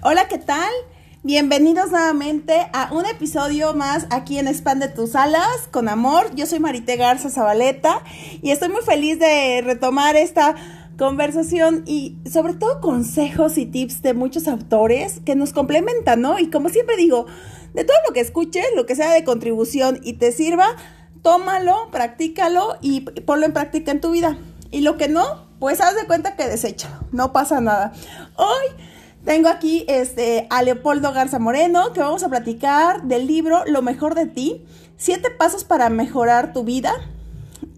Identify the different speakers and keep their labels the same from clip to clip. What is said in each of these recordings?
Speaker 1: Hola, ¿qué tal? Bienvenidos nuevamente a un episodio más aquí en Expande tus alas con amor. Yo soy Marité Garza Zabaleta y estoy muy feliz de retomar esta conversación y sobre todo consejos y tips de muchos autores que nos complementan, ¿no? Y como siempre digo, de todo lo que escuches, lo que sea de contribución y te sirva, tómalo, practícalo y ponlo en práctica en tu vida. Y lo que no, pues haz de cuenta que desecha, no pasa nada. Hoy tengo aquí este, a Leopoldo Garza Moreno, que vamos a platicar del libro Lo mejor de ti, siete pasos para mejorar tu vida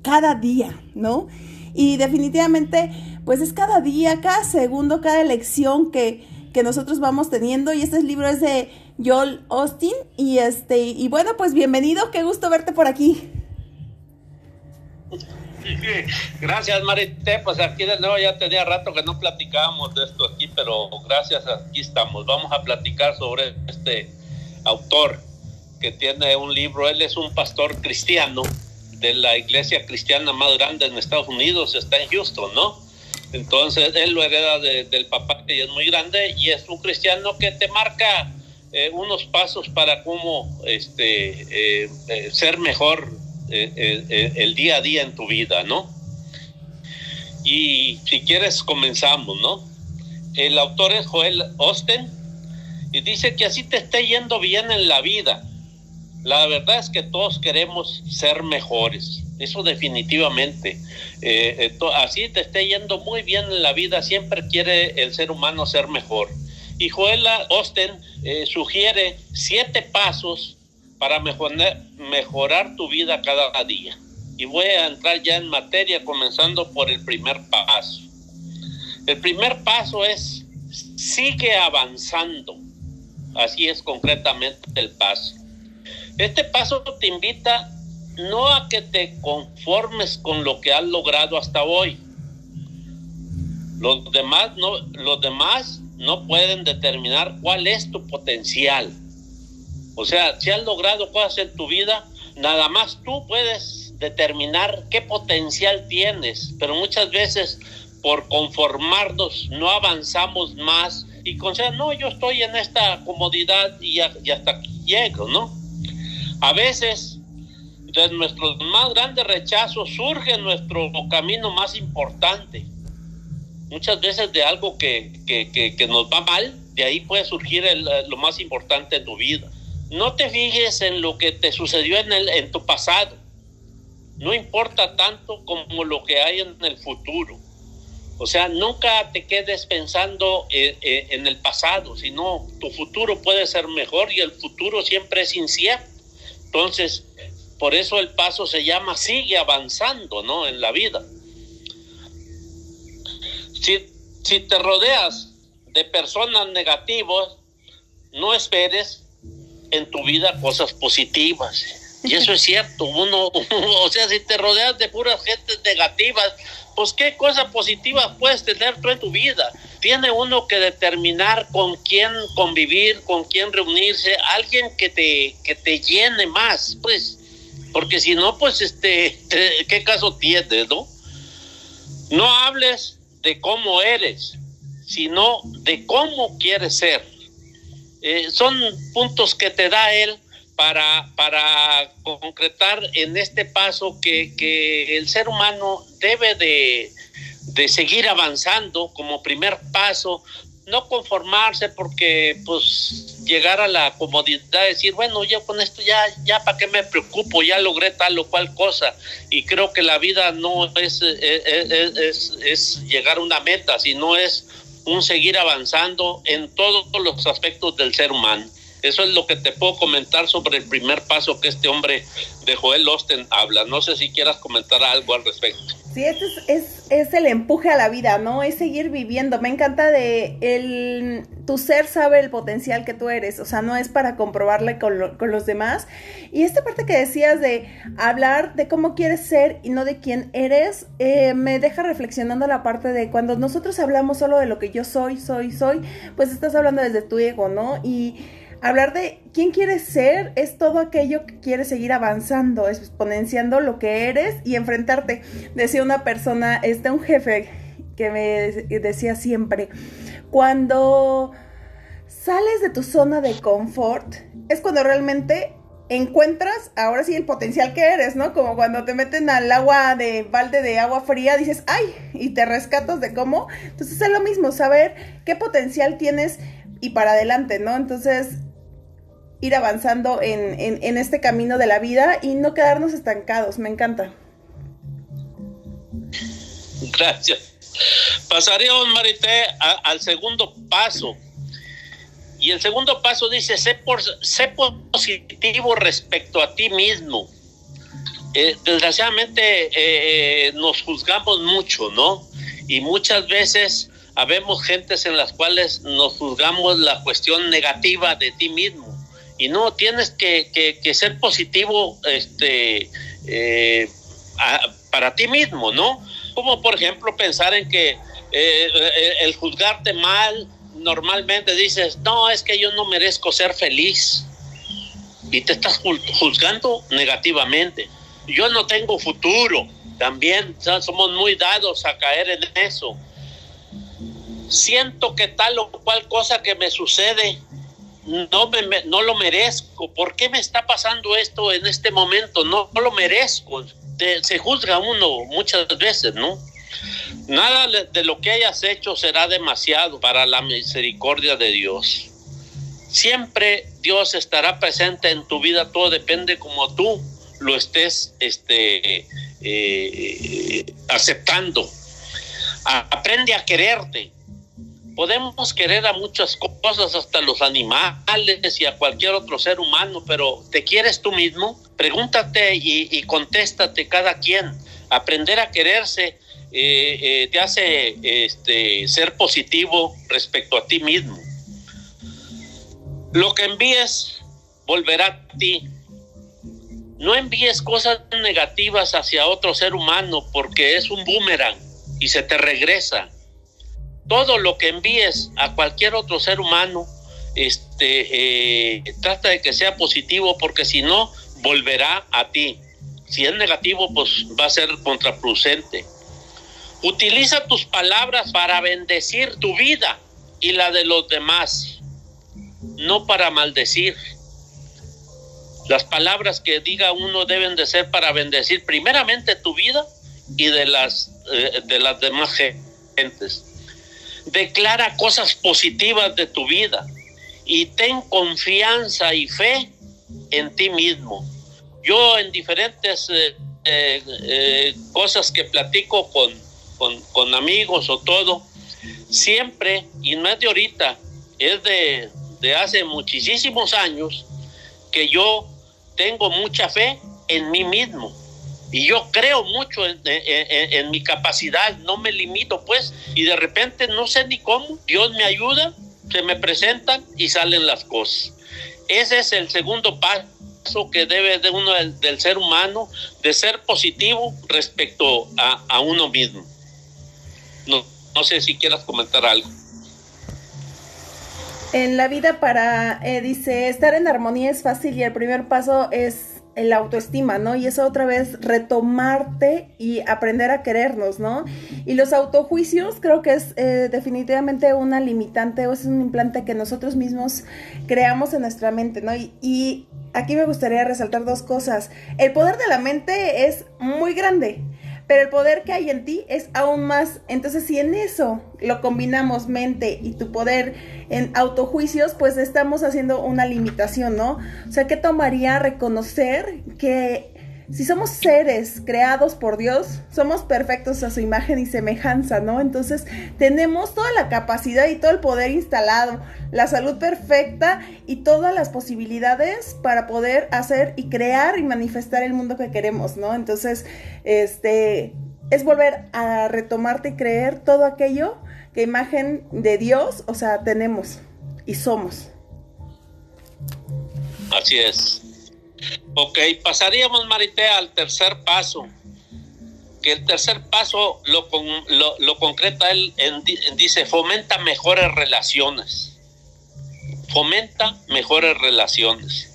Speaker 1: cada día, ¿no? Y definitivamente, pues es cada día, cada segundo, cada elección que, que nosotros vamos teniendo. Y este libro es de Joel Austin. Y este, y bueno, pues bienvenido, qué gusto verte por aquí.
Speaker 2: Gracias, Marité. Pues aquí de nuevo ya tenía rato que no platicábamos de esto aquí, pero gracias, aquí estamos. Vamos a platicar sobre este autor que tiene un libro. Él es un pastor cristiano de la iglesia cristiana más grande en Estados Unidos, está en Houston, ¿no? Entonces él lo hereda del papá que es muy grande y es un cristiano que te marca eh, unos pasos para cómo este, eh, eh, ser mejor eh, eh, eh, el día a día en tu vida, ¿no? Y si quieres comenzamos, ¿no? El autor es Joel Osten y dice que así te esté yendo bien en la vida. La verdad es que todos queremos ser mejores, eso definitivamente. así te esté yendo muy bien en la vida, siempre quiere el ser humano ser mejor. Y Joel Osten sugiere siete pasos para mejorar, mejorar tu vida cada día. Y voy a entrar ya en materia comenzando por el primer paso. El primer paso es sigue avanzando. Así es concretamente el paso. Este paso te invita no a que te conformes con lo que has logrado hasta hoy. Los demás no, los demás no pueden determinar cuál es tu potencial. O sea, si has logrado cosas en tu vida, nada más tú puedes determinar qué potencial tienes, pero muchas veces por conformarnos no avanzamos más y considerar, no, yo estoy en esta comodidad y, hasta aquí llego, ¿no? A veces de nuestros más grandes rechazos surge nuestro camino más importante. Muchas veces de algo que, que, nos va mal, de ahí puede surgir lo más importante en tu vida. No te fijes en lo que te sucedió en, el, en tu pasado. No importa tanto como lo que hay en el futuro. O sea, nunca te quedes pensando en, eh, eh, en el pasado, sino tu futuro puede ser mejor y el futuro siempre es incierto. Entonces, por eso el paso se llama sigue avanzando, ¿no? En la vida. Si, si te rodeas de personas negativas, no esperes en tu vida cosas positivas. Y eso es cierto, uno, o sea, si te rodeas de puras gentes negativas, pues qué cosa positiva puedes tener tú en tu vida. Tiene uno que determinar con quién convivir, con quién reunirse, alguien que te, que te llene más, pues, porque si no, pues, este, ¿qué caso tienes, no? No hables de cómo eres, sino de cómo quieres ser. Eh, son puntos que te da él para, para concretar en este paso que, que el ser humano debe de, de, seguir avanzando como primer paso, no conformarse porque pues llegar a la comodidad de decir, bueno, yo con esto ya, ya para qué me preocupo, ya logré tal o cual cosa. Y creo que la vida no es, es, eh, eh, es, es llegar a una meta, sino es un seguir avanzando en todos los aspectos del ser humano. Eso es lo que te puedo comentar sobre el primer paso que este hombre de Joel Osten habla. No sé si quieras comentar algo al respecto.
Speaker 1: Sí, este es, es, el empuje a la vida, ¿no? Es seguir viviendo. Me encanta de el, tu ser sabe el potencial que tú eres, o sea, no es para comprobarle con, con los demás. Y esta parte que decías de hablar de cómo quieres ser y no de quién eres, eh, me deja reflexionando la parte de cuando nosotros hablamos solo de lo que yo soy, soy, soy, pues estás hablando desde tu ego, ¿no? Y Hablar de quién quieres ser es todo aquello que quieres seguir avanzando, exponenciando lo que eres y enfrentarte. Decía una persona, este un jefe que me decía siempre, cuando sales de tu zona de confort, es cuando realmente encuentras ahora sí el potencial que eres, ¿no? Como cuando te meten al agua de balde de agua fría, dices, ay, y te rescatas de cómo. Entonces es lo mismo, saber qué potencial tienes y para adelante, ¿no? Entonces ir avanzando en, en, este camino de la vida y no quedarnos estancados, me encanta.
Speaker 2: Gracias. Pasaríamos, Marité, al segundo paso y el segundo paso dice, sé, por, sé positivo respecto a ti mismo. Eh, desgraciadamente eh, nos juzgamos mucho, ¿no? Y muchas veces habemos gentes en las cuales nos juzgamos la cuestión negativa de ti mismo. Y no, tienes que, ser positivo este, eh, para ti mismo, ¿no? Como por ejemplo pensar en que el juzgarte mal, normalmente dices, no, es que yo no merezco ser feliz. Y te estás juzgando negativamente. Yo no tengo futuro. También somos muy dados a caer en eso. Siento que tal o cual cosa que me sucede no, me, no lo merezco. ¿Por qué me está pasando esto en este momento? No, lo merezco. se juzga uno muchas veces, ¿no? Nada de lo que hayas hecho será demasiado para la misericordia de Dios. Siempre Dios estará presente en tu vida, todo depende como tú lo estés este, eh, aceptando. aprende a quererte. Podemos querer a muchas cosas, hasta los animales y a cualquier otro ser humano, pero ¿te quieres tú mismo? Pregúntate y, y contéstate cada quien. Aprender a quererse eh, eh, te hace este, ser positivo respecto a ti mismo. Lo que envíes volverá a ti. No envíes cosas negativas hacia otro ser humano porque es un boomerang y se te regresa. Todo lo que envíes a cualquier otro ser humano, este, eh, trata de que sea positivo porque si no, volverá a ti. Si es negativo, pues va a ser contraproducente. Utiliza tus palabras para bendecir tu vida y la de los demás, no para maldecir. Las palabras que diga uno deben de ser para bendecir primeramente tu vida y de las, eh, de las demás gentes. Declara cosas positivas de tu vida y ten confianza y fe en ti mismo. Yo en diferentes eh, eh, cosas que platico con, con, amigos o todo, siempre, y no es de ahorita, es de, de hace muchísimos años, que yo tengo mucha fe en mí mismo. Y yo creo mucho en, mi capacidad, no me limito pues, y de repente no sé ni cómo, Dios me ayuda, se me presentan y salen las cosas. Ese es el segundo paso que debe de uno del, ser humano, de ser positivo respecto a, uno mismo. No, no sé si quieras comentar algo.
Speaker 1: En la vida para, eh, dice, estar en armonía es fácil y el primer paso es la autoestima, ¿no? Y eso otra vez retomarte y aprender a querernos, ¿no? Y los autojuicios creo que es eh, definitivamente una limitante o es un implante que nosotros mismos creamos en nuestra mente, ¿no? Y aquí me gustaría resaltar dos cosas. El poder de la mente es muy grande pero el poder que hay en ti es aún más. Entonces, si en eso lo combinamos mente y tu poder en autojuicios, pues estamos haciendo una limitación, ¿no? O sea, ¿qué tomaría reconocer que si somos seres creados por Dios, somos perfectos a su imagen y semejanza, ¿no? Entonces tenemos toda la capacidad y todo el poder instalado, la salud perfecta y todas las posibilidades para poder hacer y crear y manifestar el mundo que queremos, ¿no? Entonces, este, es volver a retomarte y creer todo aquello que imagen de Dios, o sea, tenemos y somos.
Speaker 2: Así es. Ok, pasaríamos, Marité, al tercer paso. Que el tercer paso lo, lo, concreta él, dice, fomenta mejores relaciones. Fomenta mejores relaciones.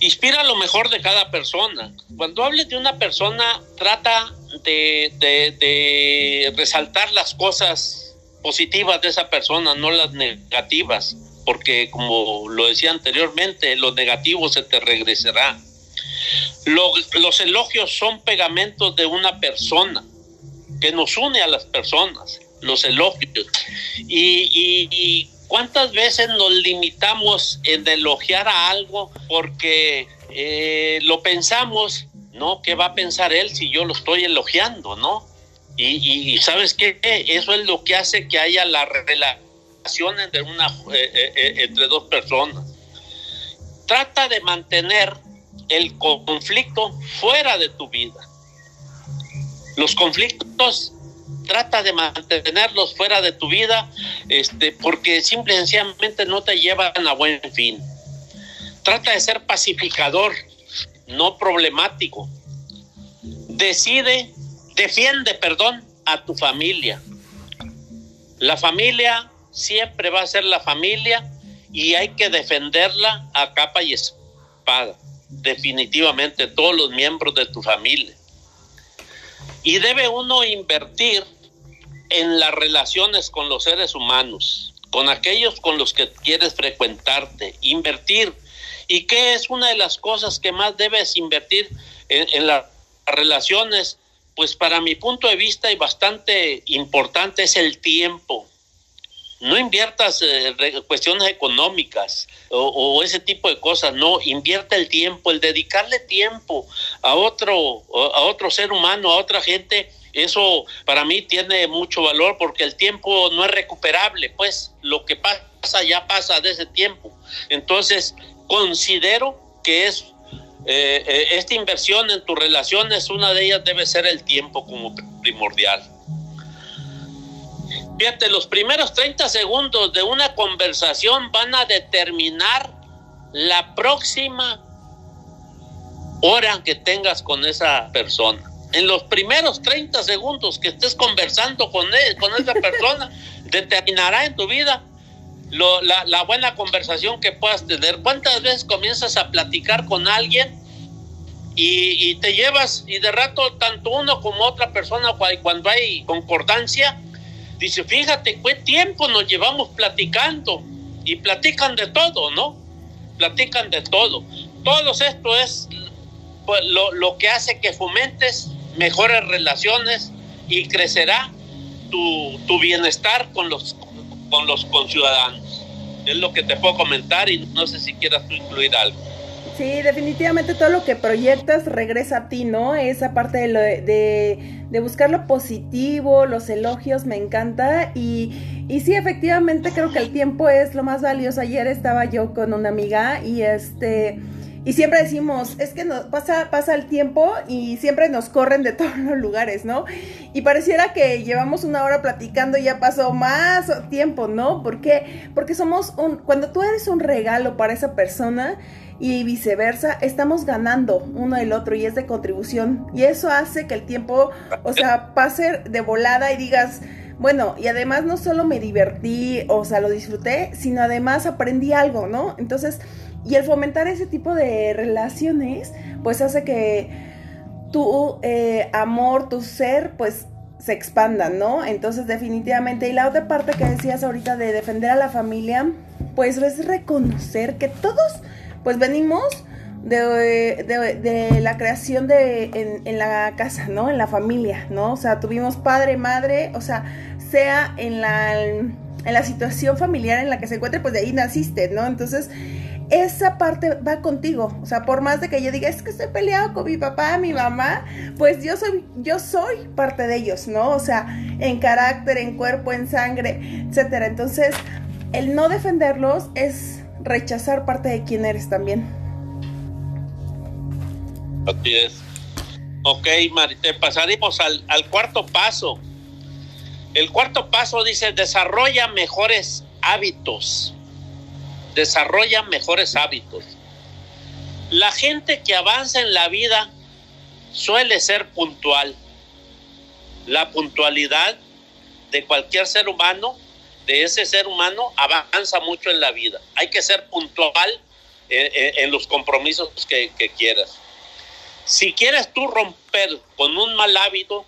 Speaker 2: Inspira lo mejor de cada persona. Cuando hables de una persona, trata de, de resaltar las cosas positivas de esa persona, no las negativas. porque como lo decía anteriormente, lo negativo se te regresará. Los elogios son pegamentos de una persona que nos une a las personas, los elogios. Y, cuántas veces nos limitamos en elogiar a algo porque eh, lo pensamos, ¿no? ¿Qué va a pensar él si yo lo estoy elogiando, ¿no? Y, sabes qué, eso es lo que hace que haya la relación entre, eh, eh, entre dos personas. Trata de mantener el conflicto fuera de tu vida. Los conflictos trata de mantenerlos fuera de tu vida, este, porque simple y sencillamente no te llevan a buen fin. Trata de ser pacificador, no problemático. Decide, defiende, perdón, a tu familia. La familia siempre va a ser la familia y hay que defenderla a capa y espada. Definitivamente todos los miembros de tu familia. Y debe uno invertir en las relaciones con los seres humanos, con aquellos con los que quieres frecuentarte, invertir. ¿Y qué es una de las cosas que más debes invertir en, las relaciones? Pues para mi punto de vista y bastante importante es el tiempo. No inviertas eh, cuestiones económicas o, ese tipo de cosas, no, invierte el tiempo, el dedicarle tiempo a otro, a otro ser humano, a otra gente, eso para mí tiene mucho valor porque el tiempo no es recuperable, pues lo que pasa ya pasa de ese tiempo. Entonces, considero que es eh, eh, esta inversión en tus relaciones, una de ellas debe ser el tiempo como primordial. Fíjate, los primeros 30 segundos de una conversación van a determinar la próxima hora que tengas con esa persona. En los primeros 30 segundos que estés conversando con, él, con esa persona, determinará en tu vida la, buena conversación que puedas tener. ¿Cuántas veces comienzas a platicar con alguien y, y, te llevas y de rato tanto uno como otra persona cuando hay concordancia Dice, fíjate qué tiempo nos llevamos platicando y platican de todo, ¿no? Platican de todo. Todo esto es pues, lo, que hace que fomentes mejores relaciones y crecerá tu, tu bienestar con los, con los conciudadanos. Es lo que te puedo comentar y no sé si quieras tú incluir algo.
Speaker 1: Sí, definitivamente todo lo que proyectas regresa a ti, ¿no? Esa parte de, lo de, buscar lo positivo, los elogios, me encanta. Y, y sí, efectivamente creo que el tiempo es lo más valioso. Ayer estaba yo con una amiga y este... Y siempre decimos, es que nos pasa, pasa el tiempo y siempre nos corren de todos los lugares, ¿no? Y pareciera que llevamos una hora platicando y ya pasó más tiempo, ¿no? ¿Por qué? Porque somos un, cuando tú eres un regalo para esa persona, y viceversa, estamos ganando uno del otro y es de contribución. Y eso hace que el tiempo, o sea, pase de volada y digas, bueno, y además no solo me divertí, o sea, lo disfruté, sino además aprendí algo, ¿no? Entonces, y el fomentar ese tipo de relaciones, pues hace que tu eh, amor, tu ser, pues se expandan, ¿no? Entonces, definitivamente, y la otra parte que decías ahorita de defender a la familia, pues es reconocer que todos pues venimos de, de, la creación de en, la casa, ¿no? En la familia, ¿no? O sea, tuvimos padre, madre, o sea, sea en la, en la situación familiar en la que se encuentre, pues de ahí naciste, ¿no? Entonces, esa parte va contigo. O sea, por más de que yo diga, es que estoy peleado con mi papá, mi mamá, pues yo soy, yo soy parte de ellos, ¿no? O sea, en carácter, en cuerpo, en sangre, etcétera. Entonces, el no defenderlos es rechazar parte de quién eres también.
Speaker 2: Así es. Ok, pasaremos al, al cuarto paso. El cuarto paso dice, desarrolla mejores hábitos. Desarrolla mejores hábitos. La gente que avanza en la vida suele ser puntual. La puntualidad de cualquier ser humano de ese ser humano avanza mucho en la vida. Hay que ser puntual en, los compromisos que, quieras. Si quieres tú romper con un mal hábito,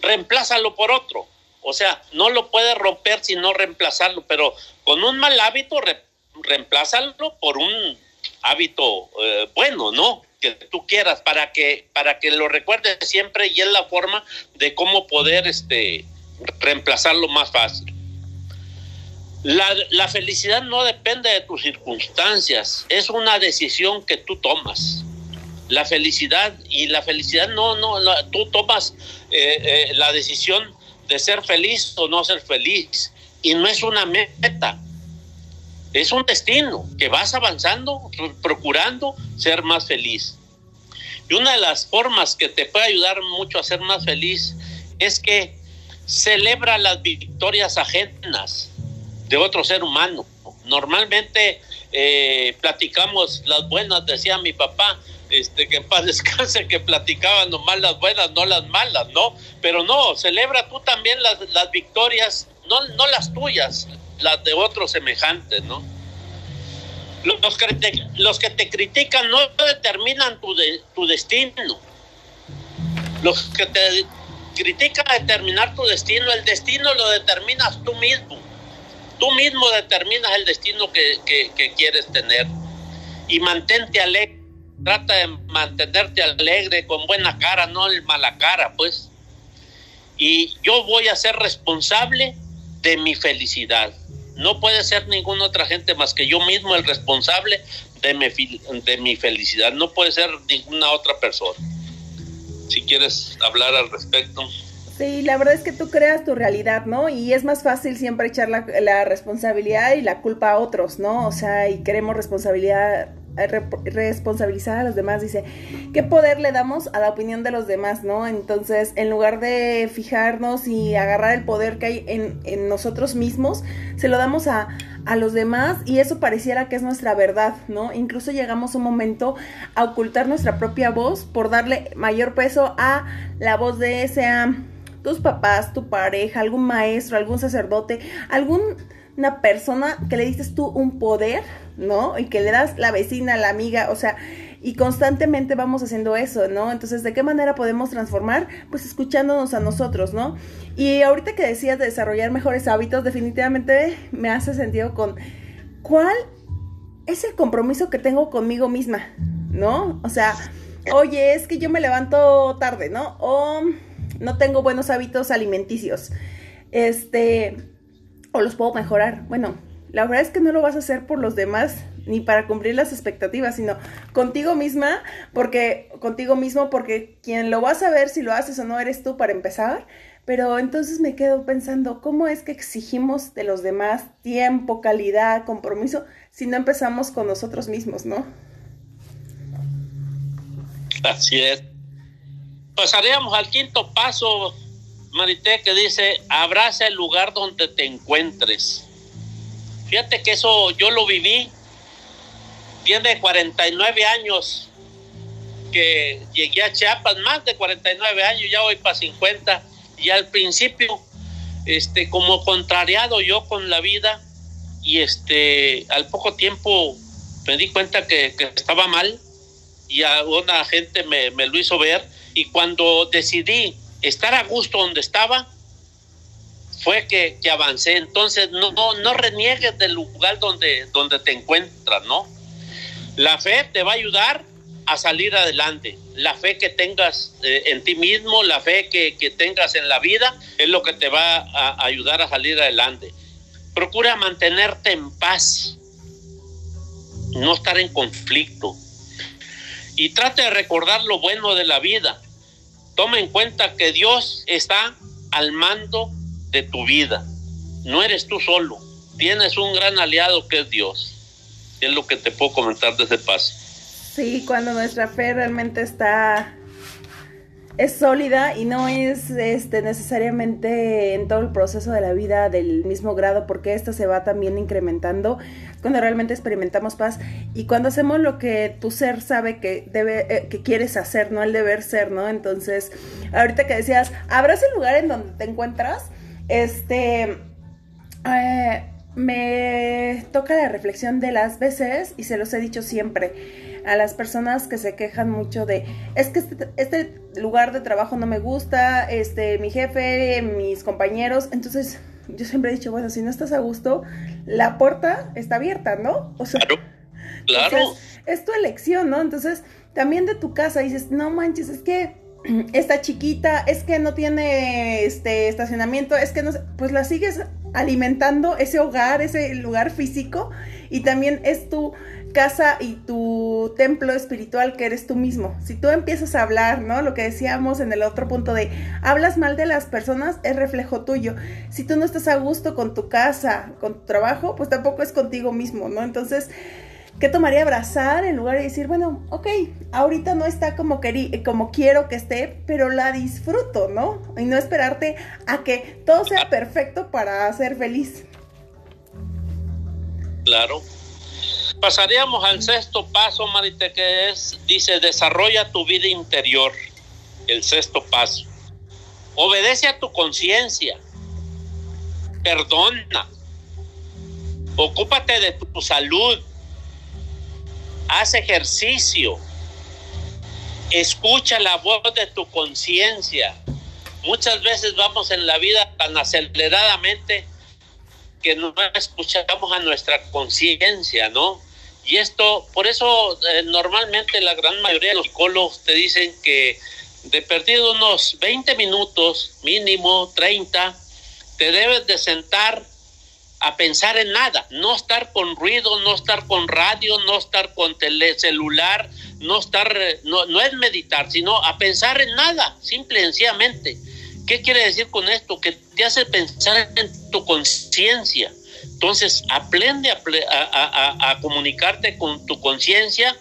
Speaker 2: reemplázalo por otro. O sea, no lo puedes romper sino reemplazarlo, pero con un mal hábito re, reemplázalo por un hábito eh, bueno, ¿no? Que tú quieras para que para que lo recuerdes siempre y es la forma de cómo poder este reemplazarlo más fácil. La, felicidad no depende de tus circunstancias, es una decisión que tú tomas la felicidad y la felicidad no, no, tú tomas eh, eh, la decisión de ser feliz o no ser feliz y no es una meta, es un destino que vas avanzando, procurando ser más feliz. Y una de las formas que te puede ayudar mucho a ser más feliz es que celebra las victorias ajenas de otro ser humano. Normalmente eh, platicamos las buenas, decía mi papá, este, que en paz descanse, que platicaban nomás las buenas, no las malas, ¿no? Pero no, celebra tú también las, las victorias, no, no las tuyas, las de otros semejantes, ¿no? Los que, te, los que te critican no determinan tu, de, tu destino. Los que te critican determinar tu destino, el destino lo determinas tú mismo. Tú mismo determinas el destino que, que, que quieres tener. Y mantente alegre trata de mantenerte alegre, con buena cara, no el mala cara, pues. Y yo voy a ser responsable de mi felicidad. No puede ser ninguna otra gente más que yo mismo el responsable de mi, de mi felicidad. No puede ser ninguna otra persona. Si quieres hablar al respecto.
Speaker 1: Sí, la verdad es que tú creas tu realidad, ¿no? Y es más fácil siempre echar la, la responsabilidad y la culpa a otros, ¿no? O sea, y queremos responsabilidad responsabilizar a los demás, dice, ¿qué poder le damos a la opinión de los demás, no? Entonces, en lugar de fijarnos y agarrar el poder que hay en, nosotros mismos, se lo damos a, a los demás y eso pareciera que es nuestra verdad, ¿no? Incluso llegamos un momento a ocultar nuestra propia voz por darle mayor peso a la voz de sea tus papás, tu pareja, algún maestro, algún sacerdote, alguna persona que le dices tú un poder ¿no? Y que le das la vecina, la amiga, o sea, y constantemente vamos haciendo eso, ¿no? Entonces, ¿de qué manera podemos transformar? Pues escuchándonos a nosotros, ¿no? Y ahorita que decías de desarrollar mejores hábitos, definitivamente me hace sentido con cuál es el compromiso que tengo conmigo misma, ¿no? O sea, oye, es que yo me levanto tarde, ¿no? O no tengo buenos hábitos alimenticios. Este, o los puedo mejorar. Bueno, la verdad es que no lo vas a hacer por los demás ni para cumplir las expectativas, sino contigo misma, porque contigo mismo, porque quien lo va a saber si lo haces o no eres tú para empezar. Pero entonces me quedo pensando, ¿cómo es que exigimos de los demás tiempo, calidad, compromiso, si no empezamos con nosotros mismos, no?
Speaker 2: Así es. Pasaríamos al quinto paso, Marité, que dice, abraza el lugar donde te encuentres. Fíjate que eso yo lo viví. Tiene 49 años que llegué a Chiapas, más de 49 años, ya voy para 50. Y al principio, este, como contrariado yo con la vida, y este, al poco tiempo me di cuenta que, estaba mal y a una gente me, me lo hizo ver. Y cuando decidí estar a gusto donde estaba, fue que, que, avancé. Entonces, no, no, reniegues del lugar donde, donde te encuentras, ¿no? La fe te va a ayudar a salir adelante. La fe que tengas eh, en ti mismo, la fe que, que, tengas en la vida, es lo que te va a ayudar a salir adelante. Procura mantenerte en paz, no estar en conflicto. Y trate de recordar lo bueno de la vida. Toma en cuenta que Dios está al mando de tu vida. No eres tú solo, tienes un gran aliado que es Dios. Es lo que te puedo comentar de ese paso.
Speaker 1: Sí, cuando nuestra fe realmente está es sólida y no es este necesariamente en todo el proceso de la vida del mismo grado porque esta se va también incrementando cuando realmente experimentamos paz y cuando hacemos lo que tu ser sabe que debe eh, que quieres hacer no el deber ser no entonces ahorita que decías habrás el lugar en donde te encuentras este, eh, me toca la reflexión de las veces, y se los he dicho siempre, a las personas que se quejan mucho de, es que este, este lugar de trabajo no me gusta, este, mi jefe, mis compañeros, entonces yo siempre he dicho, bueno, si no estás a gusto, la puerta está abierta, ¿no?
Speaker 2: O sea, claro, claro.
Speaker 1: es tu elección, ¿no? Entonces, también de tu casa dices, no manches, es que está chiquita, es que no tiene este estacionamiento, es que no pues la sigues alimentando ese hogar, ese lugar físico y también es tu casa y tu templo espiritual que eres tú mismo. Si tú empiezas a hablar, ¿no? Lo que decíamos en el otro punto de hablas mal de las personas es reflejo tuyo. Si tú no estás a gusto con tu casa, con tu trabajo, pues tampoco es contigo mismo, ¿no? Entonces, ¿qué tomaría abrazar en lugar de decir, bueno, ok, ahorita no está como, como quiero que esté, pero la disfruto, ¿no? Y no esperarte a que todo sea perfecto para ser feliz.
Speaker 2: Claro. Pasaríamos al sexto paso, Marite, que es, dice, desarrolla tu vida interior. El sexto paso. Obedece a tu conciencia. Perdona. Ocúpate de tu salud haz ejercicio, escucha la voz de tu conciencia. Muchas veces vamos en la vida tan aceleradamente que no escuchamos a nuestra conciencia, ¿no? Y esto, por eso eh, normalmente la gran mayoría de los psicólogos te dicen que de perdido unos 20 minutos, mínimo 30, te debes de sentar a pensar en nada, no estar con ruido, no estar con radio, no estar con tele, celular, no estar, no, no es meditar, sino a pensar en nada, simple y sencillamente. ¿Qué quiere decir con esto? Que te hace pensar en tu conciencia. Entonces, aprende a, a comunicarte con tu conciencia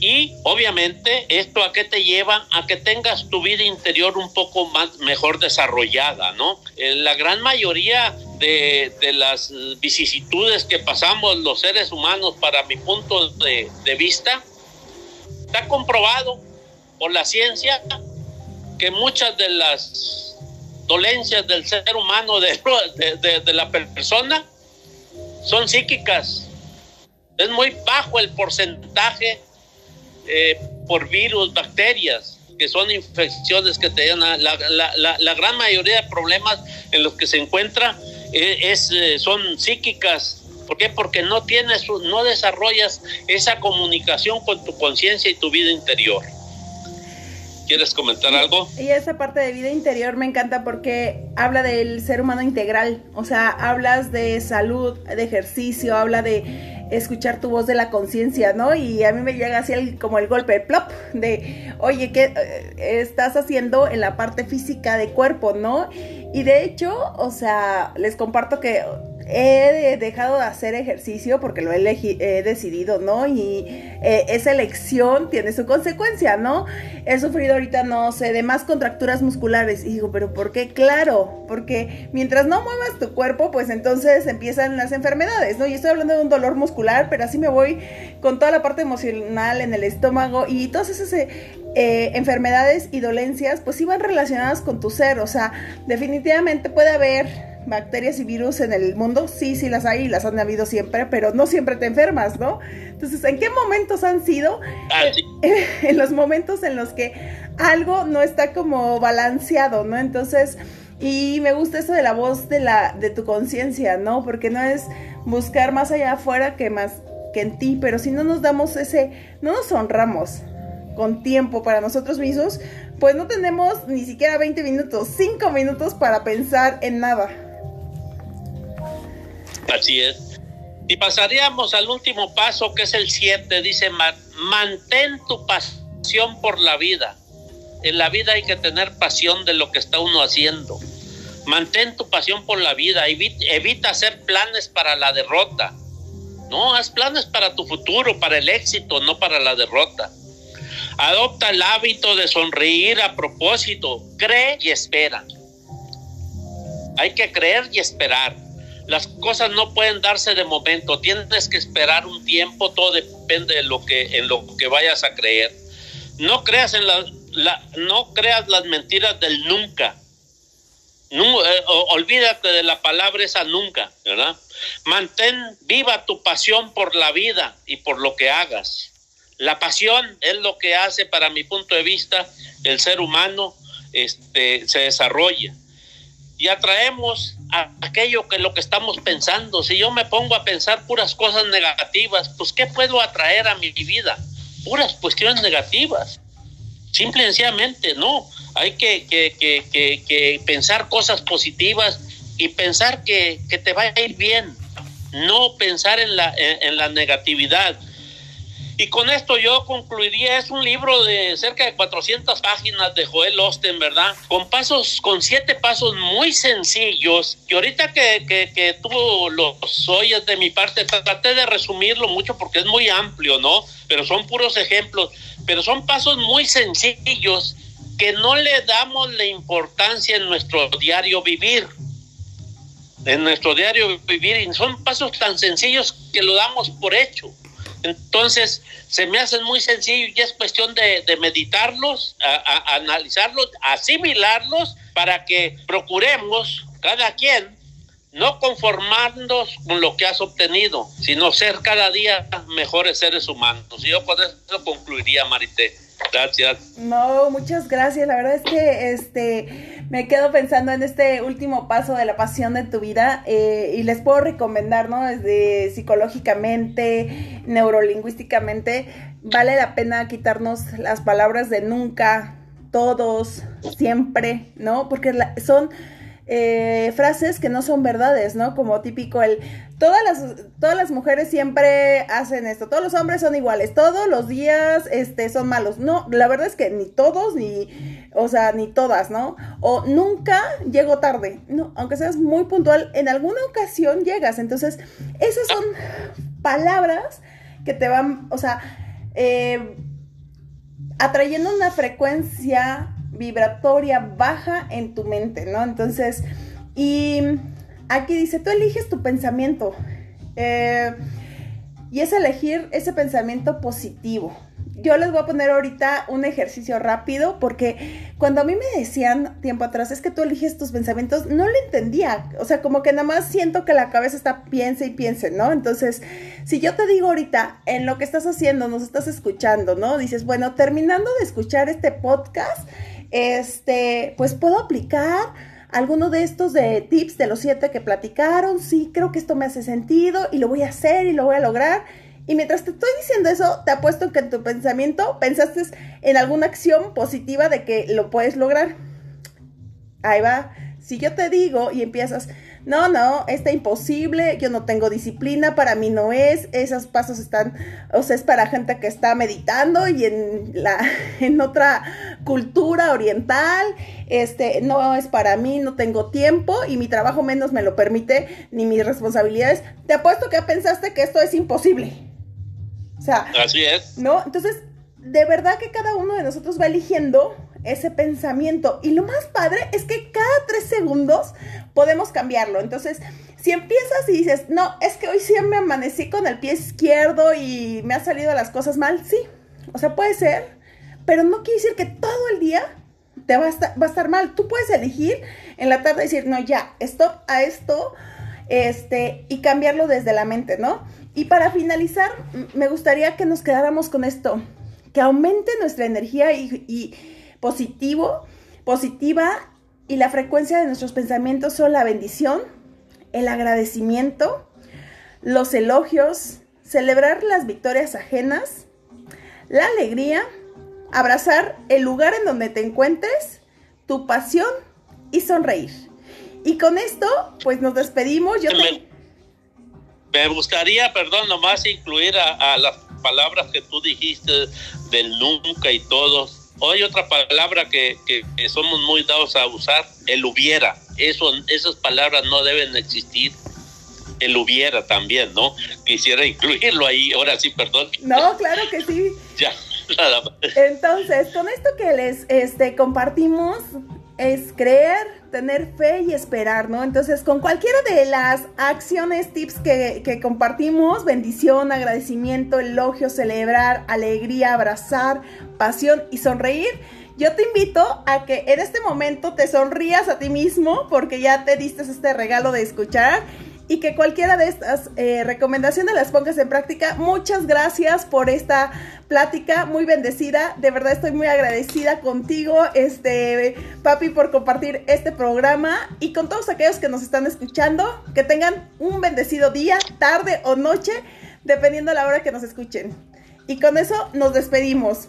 Speaker 2: y obviamente esto a qué te lleva a que tengas tu vida interior un poco más mejor desarrollada, ¿no? Eh, la gran mayoría de, las vicisitudes que pasamos los seres humanos, para mi punto de, vista, está comprobado por la ciencia que muchas de las dolencias del ser humano, de, de la persona, son psíquicas. Es muy bajo el porcentaje eh, por virus, bacterias, que son infecciones que te dan. La, la, gran mayoría de problemas en los que se encuentra eh, es, eh, son psíquicas. ¿Por qué? Porque no tienes, no desarrollas esa comunicación con tu conciencia y tu vida interior. ¿Quieres comentar algo?
Speaker 1: Y esa parte de vida interior me encanta porque habla del ser humano integral. O sea, hablas de salud, de ejercicio, habla de escuchar tu voz de la conciencia, ¿no? Y a mí me llega así como el golpe, plop, de, oye, ¿qué eh, estás haciendo en la parte física de cuerpo, ¿no? Y de hecho, o sea, les comparto que he dejado de hacer ejercicio porque lo he, decidido, ¿no? Y eh, esa elección tiene su consecuencia, ¿no? He sufrido ahorita, no sé, de más contracturas musculares. Y digo, ¿pero por qué? Claro, porque mientras no muevas tu cuerpo, pues entonces empiezan las enfermedades, ¿no? Y estoy hablando de un dolor muscular, pero así me voy con toda la parte emocional en el estómago y todas esas eh, eh, enfermedades y dolencias, pues iban relacionadas con tu ser. O sea, definitivamente puede haber bacterias y virus en el mundo, sí, sí las hay y las han habido siempre, pero no siempre te enfermas, ¿no? Entonces, ¿en qué momentos han sido?
Speaker 2: Ah,
Speaker 1: en los momentos en los que algo no está como balanceado, ¿no? Entonces, y me gusta eso de la voz de la de tu conciencia, ¿no? Porque no es buscar más allá afuera que más que en ti, pero si no nos damos ese, no nos honramos con tiempo para nosotros mismos, pues no tenemos ni siquiera 20 minutos, 5 minutos para pensar en nada.
Speaker 2: Así es. Y pasaríamos al último paso, que es el 7. Dice, mantén tu pasión por la vida. En la vida hay que tener pasión de lo que está uno haciendo. Mantén tu pasión por la vida. Evita, hacer planes para la derrota. No, haz planes para tu futuro, para el éxito, no para la derrota. Adopta el hábito de sonreír a propósito. Cree y espera. Hay que creer y esperar. Las cosas no pueden darse de momento, tienes que esperar un tiempo, todo depende de lo que en lo que vayas a creer. No creas en la, no creas las mentiras del nunca. Eh, olvídate de la palabra esa nunca, ¿verdad? Mantén viva tu pasión por la vida y por lo que hagas. La pasión es lo que hace, para mi punto de vista, el ser humano este, se desarrolla. Y atraemos aquello que lo que estamos pensando. Si yo me pongo a pensar puras cosas negativas, pues ¿qué puedo atraer a mi vida? Puras cuestiones negativas. Simple y sencillamente, no. Hay que, que, que, que pensar cosas positivas y pensar que, te va a ir bien. No pensar en la, en la negatividad y con esto yo concluiría, es un libro de cerca de 400 páginas de Joel Osten, ¿verdad? Con pasos, con siete pasos muy sencillos, que ahorita que, que, que tú los oyes de mi parte, traté de resumirlo mucho porque es muy amplio, ¿no? Pero son puros ejemplos, pero son pasos muy sencillos que no le damos la importancia en nuestro diario vivir en nuestro diario vivir y son pasos tan sencillos que lo damos por hecho. Entonces, se me hacen muy sencillos y es cuestión de, meditarlos, a, analizarlos, asimilarlos para que procuremos cada quien no conformarnos con lo que has obtenido, sino ser cada día mejores seres humanos. Y yo con eso concluiría, Marité. Gracias.
Speaker 1: No, muchas gracias. La verdad es que este me quedo pensando en este último paso de la pasión de tu vida eh, y les puedo recomendar, ¿no? Desde psicológicamente, neurolingüísticamente, vale la pena quitarnos las palabras de nunca, todos, siempre, ¿no? Porque son eh, frases que no son verdades, ¿no? Como típico el, todas las, todas las mujeres siempre hacen esto, todos los hombres son iguales, todos los días, este, son malos. No, la verdad es que ni todos, ni, o sea, ni todas, ¿no? O nunca llego tarde, no, aunque seas muy puntual, en alguna ocasión llegas. Entonces, esas son palabras que te van, o sea, eh, atrayendo una frecuencia vibratoria baja en tu mente, ¿no? Entonces, y aquí dice, tú eliges tu pensamiento. Eh, y es elegir ese pensamiento positivo. Yo les voy a poner ahorita un ejercicio rápido porque cuando a mí me decían tiempo atrás es que tú eliges tus pensamientos, no lo entendía. O sea, como que nada más siento que la cabeza está piense y piense, ¿no? Entonces, si yo te digo ahorita en lo que estás haciendo, nos estás escuchando, ¿no? Dices, bueno, terminando de escuchar este podcast, este, pues puedo aplicar alguno de estos de tips de los siete que platicaron, sí, creo que esto me hace sentido y lo voy a hacer y lo voy a lograr. Y mientras te estoy diciendo eso, te apuesto que en tu pensamiento pensaste en alguna acción positiva de que lo puedes lograr. Ahí va. Si yo te digo y empiezas, no, no, está imposible, yo no tengo disciplina, para mí no es, esos pasos están, o sea, es para gente que está meditando y en la, en otra cultura oriental, este, no es para mí, no tengo tiempo y mi trabajo menos me lo permite, ni mis responsabilidades, te apuesto que pensaste que esto es imposible. O sea,
Speaker 2: así es.
Speaker 1: ¿No? Entonces, de verdad que cada uno de nosotros va eligiendo ese pensamiento. Y lo más padre es que cada tres segundos podemos cambiarlo. Entonces, si empiezas y dices, no, es que hoy sí me amanecí con el pie izquierdo y me han salido las cosas mal, sí. O sea, puede ser, pero no quiere decir que todo el día te va a estar, va a estar mal. Tú puedes elegir en la tarde decir, no, ya, stop a esto, este, y cambiarlo desde la mente, ¿no? Y para finalizar, me gustaría que nos quedáramos con esto, que aumente nuestra energía y positivo, positiva y la frecuencia de nuestros pensamientos son la bendición, el agradecimiento, los elogios, celebrar las victorias ajenas, la alegría, abrazar el lugar en donde te encuentres, tu pasión y sonreír. Y con esto, pues nos despedimos. Yo
Speaker 2: me, gustaría, perdón, nomás incluir a, a las palabras que tú dijiste del nunca y todos hay otra palabra que, somos muy dados a usar, el hubiera. Eso, esas palabras no deben existir. El hubiera también, ¿no? Quisiera incluirlo ahí. Ahora sí, perdón.
Speaker 1: No, claro que sí.
Speaker 2: ya, nada más.
Speaker 1: Entonces, con esto que les este, compartimos, es creer, tener fe y esperar, ¿no? Entonces, con cualquiera de las acciones, tips que, compartimos, bendición, agradecimiento, elogio, celebrar, alegría, abrazar, pasión y sonreír, yo te invito a que en este momento te sonrías a ti mismo porque ya te diste este regalo de escuchar y que cualquiera de estas eh, recomendaciones las pongas en práctica. Muchas gracias por esta plática, muy bendecida. De verdad estoy muy agradecida contigo, este papi, por compartir este programa y con todos aquellos que nos están escuchando. Que tengan un bendecido día, tarde o noche, dependiendo de la hora que nos escuchen. Y con eso nos despedimos.